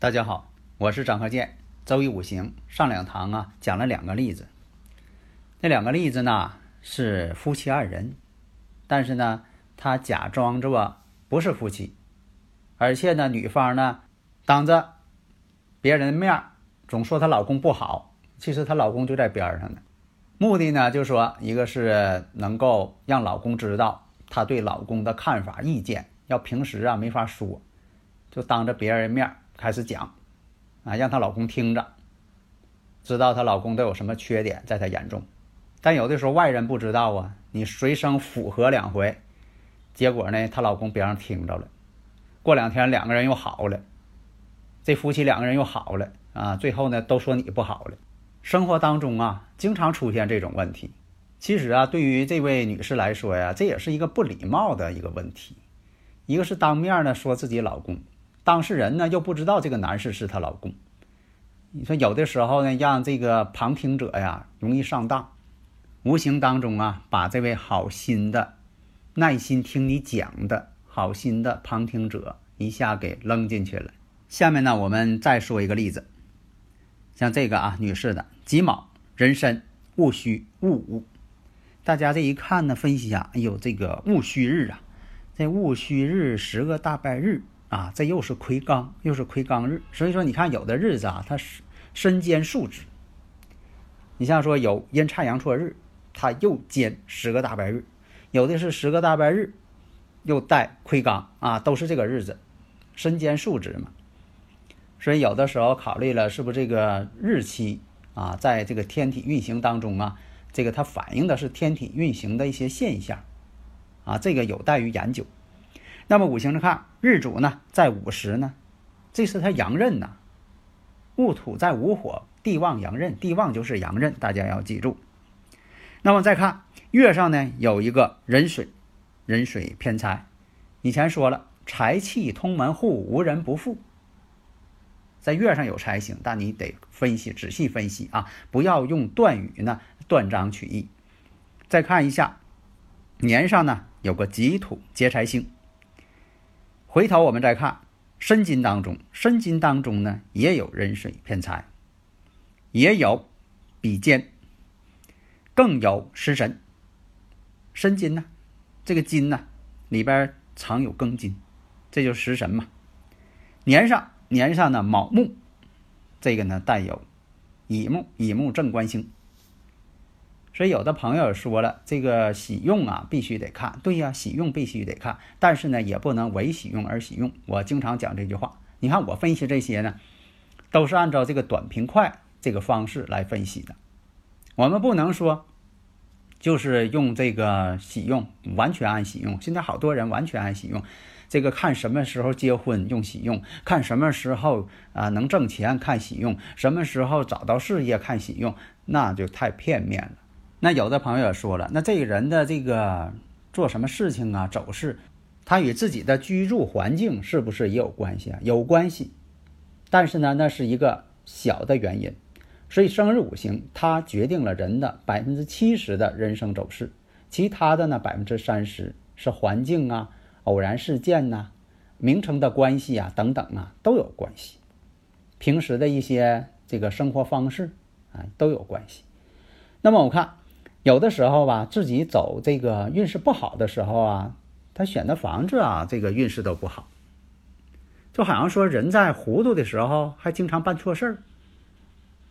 大家好，我是张和建。周易五行上两堂啊，讲了两个例子。那两个例子呢是夫妻二人，但是呢，他假装着不是夫妻，而且呢，女方呢当着别人的面总说她老公不好，其实她老公就在边上呢。目的呢，就说，一个是能够让老公知道她对老公的看法、意见，要平时啊没法说，就当着别人面。开始讲，啊，让她老公听着，知道她老公都有什么缺点，在她眼中。但有的时候外人不知道啊，你随声附和两回，结果呢，她老公别让听着了。过两天两个人又好了，这夫妻两个人又好了啊，最后呢都说你不好了。生活当中啊，经常出现这种问题。其实啊，对于这位女士来说呀，这也是一个不礼貌的一个问题。一个是当面呢说自己老公。当事人呢又不知道这个男士是她老公，你说有的时候呢，让这个旁听者呀容易上当，无形当中啊把这位好心的、耐心听你讲的好心的旁听者一下给扔进去了。下面呢，我们再说一个例子，像这个啊，女士的己卯壬申戊戌戊午，大家这一看呢，分析啊，哎呦，这个戊戌日啊，这戊戌日十个大败日。啊，这又是魁罡，又是魁罡日，所以说你看有的日子啊，它是身兼数职。你像说有阴差阳错日，它又兼十个大白日；有的是十个大白日，又带魁罡啊，都是这个日子，身兼数职嘛。所以有的时候考虑了，是不是这个日期啊，在这个天体运行当中啊，这个它反映的是天体运行的一些现象啊，这个有待于研究。那么五行上看，日主呢在午时呢，这是他阳刃呐。戊土在午火，地旺阳刃，地旺就是阳刃，大家要记住。那么再看月上呢，有一个壬水，壬水偏财。以前说了，财气通门户，无人不富。在月上有财星，但你得分析，仔细分析啊，不要用断语呢断章取义。再看一下年上呢，有个己土劫财星。回头我们再看申金当中，申金当中呢也有壬水偏财，也有比肩，更有食神。申金呢，这个金呢里边藏有庚金，这就是食神嘛。年上年上呢卯木，这个呢带有乙木，乙木正官星。所以有的朋友说了，这个喜用啊，必须得看。对呀，喜用必须得看，但是呢，也不能为喜用而喜用。我经常讲这句话。你看我分析这些呢，都是按照这个短平快这个方式来分析的。我们不能说就是用这个喜用，完全按喜用。现在好多人完全按喜用，这个看什么时候结婚用喜用，看什么时候啊能挣钱看喜用，什么时候找到事业看喜用，那就太片面了。那有的朋友也说了，那这个人的这个做什么事情啊，走势，他与自己的居住环境是不是也有关系啊？有关系，但是呢，那是一个小的原因。所以生日五行它决定了人的百分之七十的人生走势，其他的呢百分之三十是环境啊、偶然事件呐、名称的关系啊等等啊都有关系。平时的一些这个生活方式啊都有关系。那么我看。有的时候吧，自己走这个运势不好的时候啊，他选的房子啊，这个运势都不好。就好像说人在糊涂的时候，还经常办错事儿，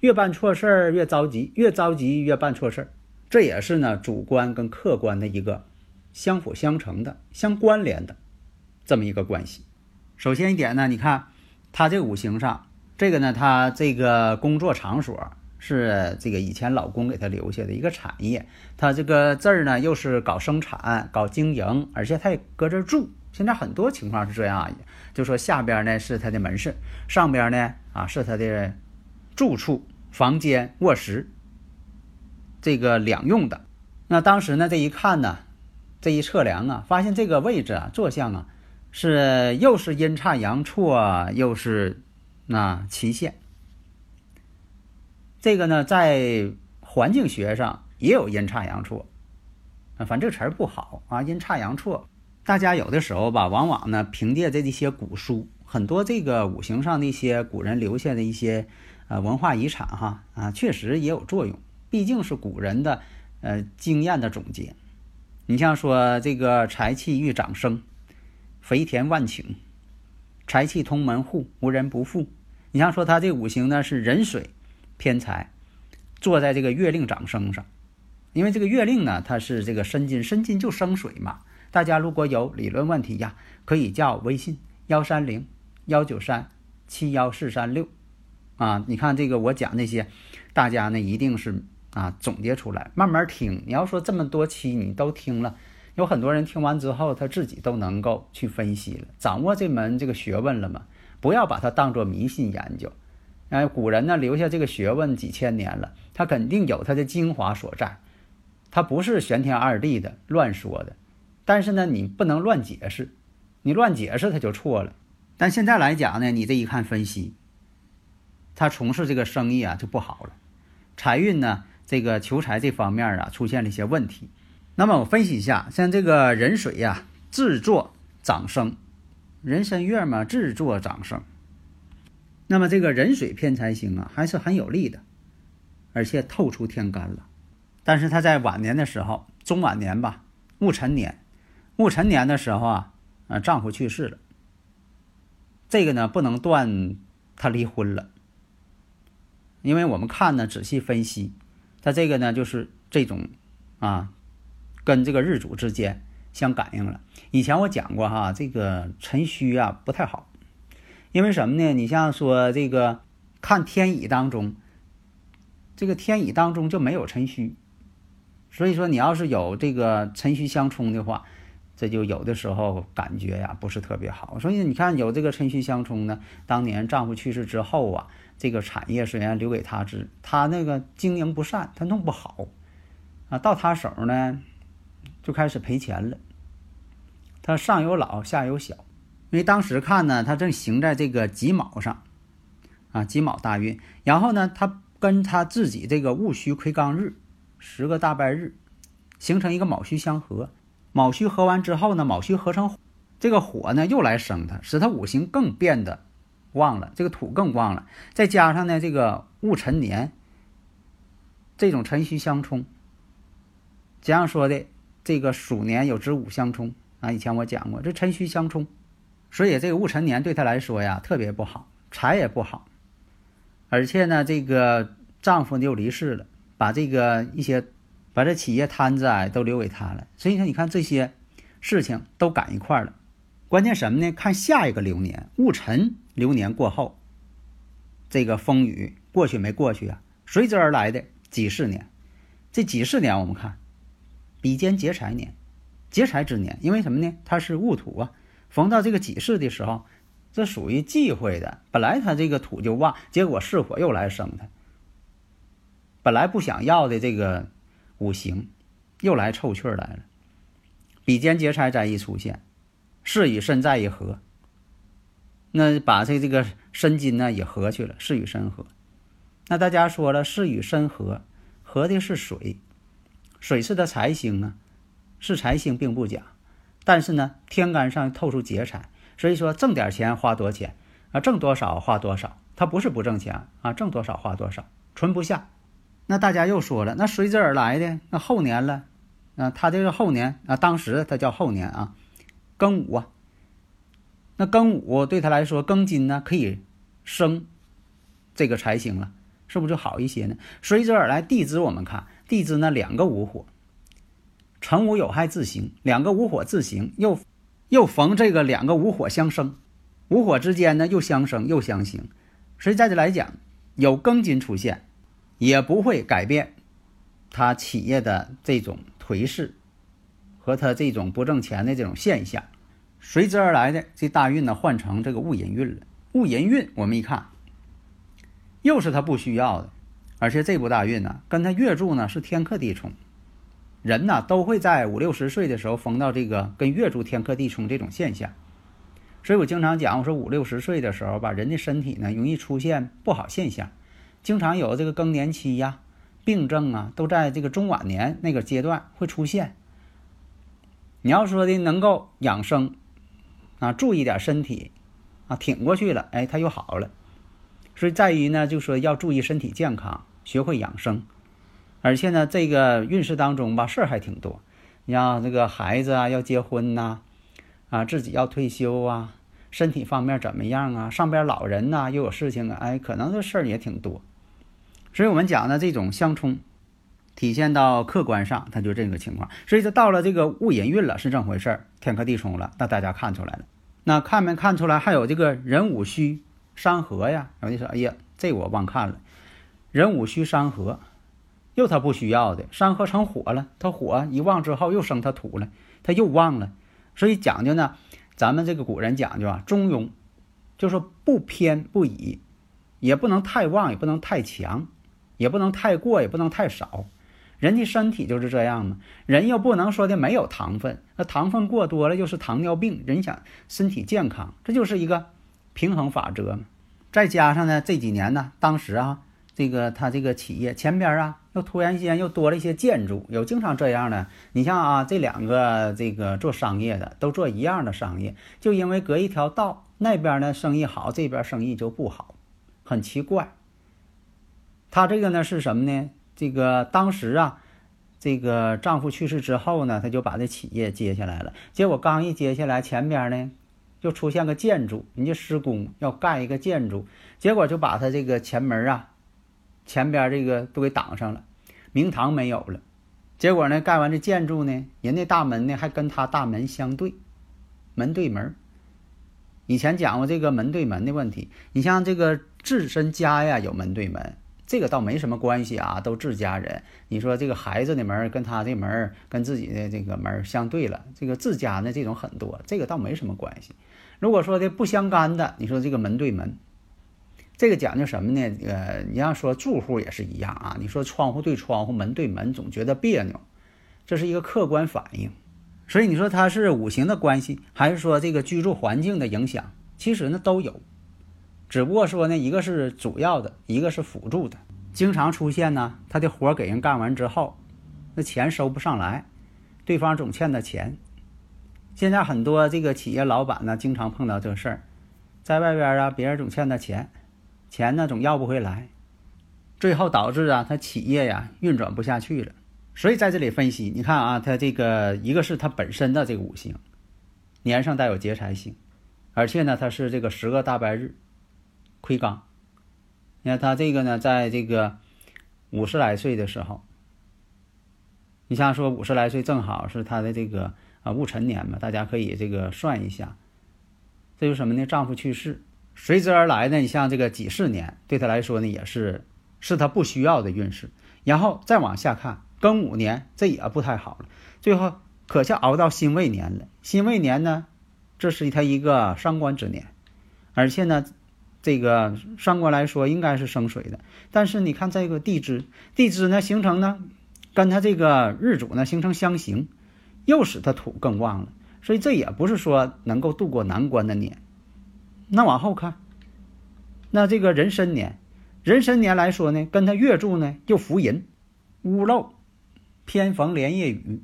越办错事儿越着急，越着急越办错事儿。这也是呢主观跟客观的一个相辅相成的、相关联的这么一个关系。首先一点呢，你看他这五行上，这个呢，他这个工作场所。是这个以前老公给他留下的一个产业。他这个字儿呢，又是搞生产、搞经营，而且他也搁这住。现在很多情况是这样，就说下边呢是他的门市，上边呢啊是他的住处、房间、卧室，这个两用的。那当时呢，这一看呢，这一测量啊，发现这个位置啊，坐向啊，是又是阴差阳错，又是那期限。这个呢，在环境学上也有阴差阳错，啊，反正这词儿不好啊，阴差阳错。大家有的时候吧，往往呢，凭借这一些古书，很多这个五行上的一些古人留下的一些呃文化遗产哈啊，确实也有作用，毕竟是古人的。呃，经验的总结，你像说这个财气欲长生，肥田万顷，财气通门户，无人不富。你像说他这五行呢是壬水天才，坐在这个月令长生上，因为这个月令呢它是这个申金，申金就生水嘛。大家如果有理论问题呀，可以加我微信幺三零幺九三七幺四三六啊。你看这个我讲那些，大家呢一定是。啊，总结出来，慢慢听。你要说这么多期你都听了，有很多人听完之后，他自己都能够去分析了，掌握这门这个学问了嘛？不要把它当做迷信研究。哎，古人呢留下这个学问几千年了，他肯定有他的精华所在，他不是玄天二地的乱说的。但是呢，你不能乱解释，你乱解释他就错了。但现在来讲呢，你这一看分析，他从事这个生意啊就不好了，财运呢？这个求财这方面啊，出现了一些问题。那么我分析一下，像这个壬水呀，制作长生，人参月嘛，制作长生。那么这个壬水偏财星啊，还是很有利的，而且透出天干了。但是他在晚年的时候，中晚年吧，戊辰年，戊辰年的时候啊，啊，丈夫去世了。这个呢，不能断他离婚了，因为我们看呢，仔细分析。他这个呢，就是这种，啊，跟这个日主之间相感应了。以前我讲过哈，这个辰戌啊不太好，因为什么呢？你像说这个看天乙当中，这个天乙当中就没有辰戌，所以说你要是有这个辰戌相冲的话，这就有的时候感觉呀不是特别好。所以你看有这个辰戌相冲呢，当年丈夫去世之后啊。这个产业虽然留给他之，他那个经营不善，他弄不好，啊，到他手呢，就开始赔钱了。他上有老，下有小，因为当时看呢，他正行在这个己卯上，啊，己卯大运，然后呢，他跟他自己这个戊戌癸刚日，十个大败日，形成一个卯戌相合，卯戌合完之后呢，卯戌合成这个火呢，又来生他，使他五行更变得。旺了，这个土更旺了，再加上呢，这个戊辰年，这种辰戌相冲，这样说的，这个鼠年有子午相冲啊。以前我讲过，这辰戌相冲，所以这个戊辰年对他来说呀，特别不好，财也不好，而且呢，这个丈夫又离世了，把这个一些，把这企业摊子啊都留给他了。所以说，你看这些事情都赶一块了。关键什么呢？看下一个流年戊辰流年过后，这个风雨过去没过去啊？随之而来的几十年，这几十年我们看比肩劫财年，劫财之年，因为什么呢？它是戊土啊，逢到这个己巳的时候，这属于忌讳的。本来他这个土就旺，结果巳火又来生它，本来不想要的这个五行又来凑趣儿来了，比肩劫财再一出现。是与身在一合，那把这这个申金呢也合去了。是与申合，那大家说了，是与申合，合的是水，水是的财星啊，是财星并不假。但是呢，天干上透出劫财，所以说挣点钱花多钱啊，挣多少花多少，他不是不挣钱啊，挣多少花多少，存不下。那大家又说了，那随之而来的那后年了，啊，他这个后年啊，当时他叫后年啊。庚午啊，那庚午对他来说，庚金呢可以生这个财星了，是不是就好一些呢？随之而来地支，我们看地支呢两个午火，辰午有害自刑，两个午火自刑，又又逢这个两个午火相生，午火之间呢又相生又相刑，所以在这来讲，有庚金出现，也不会改变他企业的这种颓势和他这种不挣钱的这种现象。随之而来的这大运呢，换成这个戊寅运了。戊寅运，我们一看，又是他不需要的，而且这部大运呢，跟他月柱呢是天克地冲。人呢都会在五六十岁的时候逢到这个跟月柱天克地冲这种现象。所以我经常讲，我说五六十岁的时候吧，人的身体呢容易出现不好现象，经常有这个更年期呀、病症啊，都在这个中晚年那个阶段会出现。你要说的能够养生啊，注意点身体。啊，挺过去了，哎，他又好了。所以在于呢，就说要注意身体健康，学会养生。而且呢，这个运势当中吧，事儿还挺多。你像这个孩子啊，要结婚呐，啊，自己要退休啊，身体方面怎么样啊？上边老人呐，又有事情啊，哎，可能这事儿也挺多。所以我们讲的这种相冲，体现到客观上，它就这个情况。所以说到了这个戊寅运了，是这么回事儿，天克地冲了，那大家看出来了。那看没看出来？还有这个人午戌山河呀？有的说：“哎呀，这我忘看了。人午戌山河，又他不需要的，山河成火了。他火一旺之后，又生他土了，他又旺了。所以讲究呢，咱们这个古人讲究啊，中庸，就说不偏不倚，也不能太旺，也不能太强，也不能太过，也不能太少。人的身体就是这样嘛，人又不能说的没有糖分，那糖分过多了又是糖尿病。人想身体健康，这就是一个平衡法则嘛。再加上呢，这几年呢，当时啊，这个他这个企业前边啊，又突然间又多了一些建筑，有经常这样的。你像啊，这两个这个做商业的都做一样的商业，就因为隔一条道，那边呢生意好，这边生意就不好，很奇怪。他这个呢是什么呢？这个当时啊，这个丈夫去世之后呢，他就把这企业接下来了。结果刚一接下来，前边呢就出现个建筑，人家施工要盖一个建筑，结果就把他这个前门啊，前边这个都给挡上了，明堂没有了。结果呢，盖完这建筑呢，人家大门呢还跟他大门相对，门对门。以前讲过这个门对门的问题，你像这个自身家呀有门对门。这个倒没什么关系啊，都自家人。你说这个孩子的门跟他的门跟自己的这个门相对了，这个自家呢这种很多，这个倒没什么关系。如果说的不相干的，你说这个门对门，这个讲究什么呢？呃，你要说住户也是一样啊。你说窗户对窗户，门对门，总觉得别扭，这是一个客观反应。所以你说它是五行的关系，还是说这个居住环境的影响？其实呢都有。只不过说呢，一个是主要的，一个是辅助的。经常出现呢，他的活给人干完之后，那钱收不上来，对方总欠他钱。现在很多这个企业老板呢，经常碰到这事儿，在外边啊，别人总欠他钱，钱呢总要不回来，最后导致啊，他企业呀运转不下去了。所以在这里分析，你看啊，他这个一个是他本身的这个五行，年上带有劫财星，而且呢，他是这个十个大白日。亏刚，你看他这个呢，在这个五十来岁的时候，你像说五十来岁正好是他的这个啊戊辰年嘛，大家可以这个算一下，这就是什么呢？丈夫去世，随之而来呢，你像这个己巳年，对他来说呢，也是是他不需要的运势。然后再往下看，庚午年这也不太好了，最后可下熬到辛未年了。辛未年呢，这是他一个伤官之年，而且呢。这个伤官来说应该是生水的，但是你看这个地支，地支呢形成呢，跟他这个日主呢形成相刑，又使他土更旺了，所以这也不是说能够渡过难关的年。那往后看，那这个壬申年，壬申年来说呢，跟他月柱呢又伏淫，屋漏，偏逢连夜雨，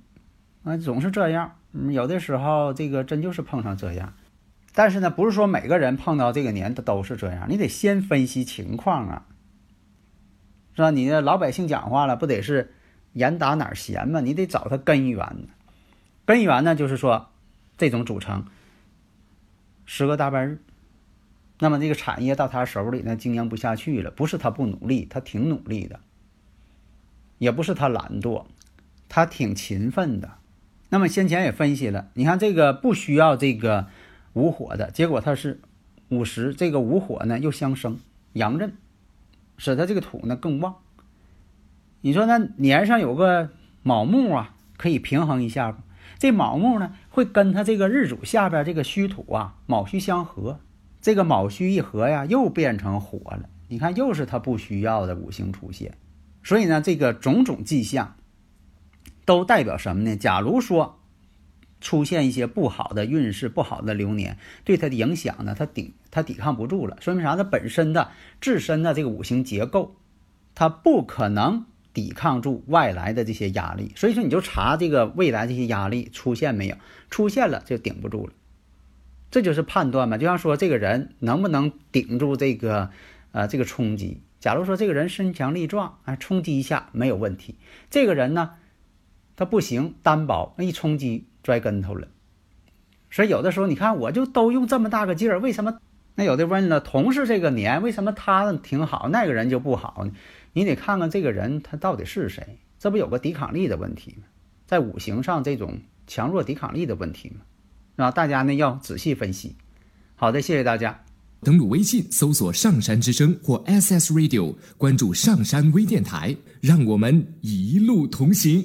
啊，总是这样。有的时候这个真就是碰上这样。但是呢，不是说每个人碰到这个年他都是这样，你得先分析情况啊，是吧？你的老百姓讲话了，不得是严打哪儿闲嘛？你得找他根源。根源呢，就是说这种组成十个大半日，那么这个产业到他手里呢，经营不下去了，不是他不努力，他挺努力的，也不是他懒惰，他挺勤奋的。那么先前也分析了，你看这个不需要这个。无火的结果，它是午时，这个午火呢又相生阳刃，使他这个土呢更旺。你说那年上有个卯木啊，可以平衡一下？这卯木呢，会跟他这个日主下边这个戌土啊，卯戌相合，这个卯戌一合呀，又变成火了。你看，又是他不需要的五行出现。所以呢，这个种种迹象都代表什么呢？假如说出现一些不好的运势、不好的流年，对他的影响呢，他顶他抵抗不住了，说明啥？他本身的自身的这个五行结构，他不可能抵抗住外来的这些压力。所以说，你就查这个未来这些压力出现没有？出现了就顶不住了，这就是判断嘛。就像说这个人能不能顶住这个呃这个冲击。假如说这个人身强力壮，哎，冲击一下没有问题。这个人呢，他不行，单薄，一冲击摔跟头了。所以有的时候你看，我就都用这么大个劲儿，为什么？那有的问了，同是这个年，为什么他挺好，那个人就不好呢？你得看看这个人他到底是谁，这不有个抵抗力的问题吗？在五行上这种强弱抵抗力的问题吗？那，大家呢要仔细分析。好的，谢谢大家。登录微信搜索“上山之声”或 SS Radio，关注上山微电台，让我们一路同行。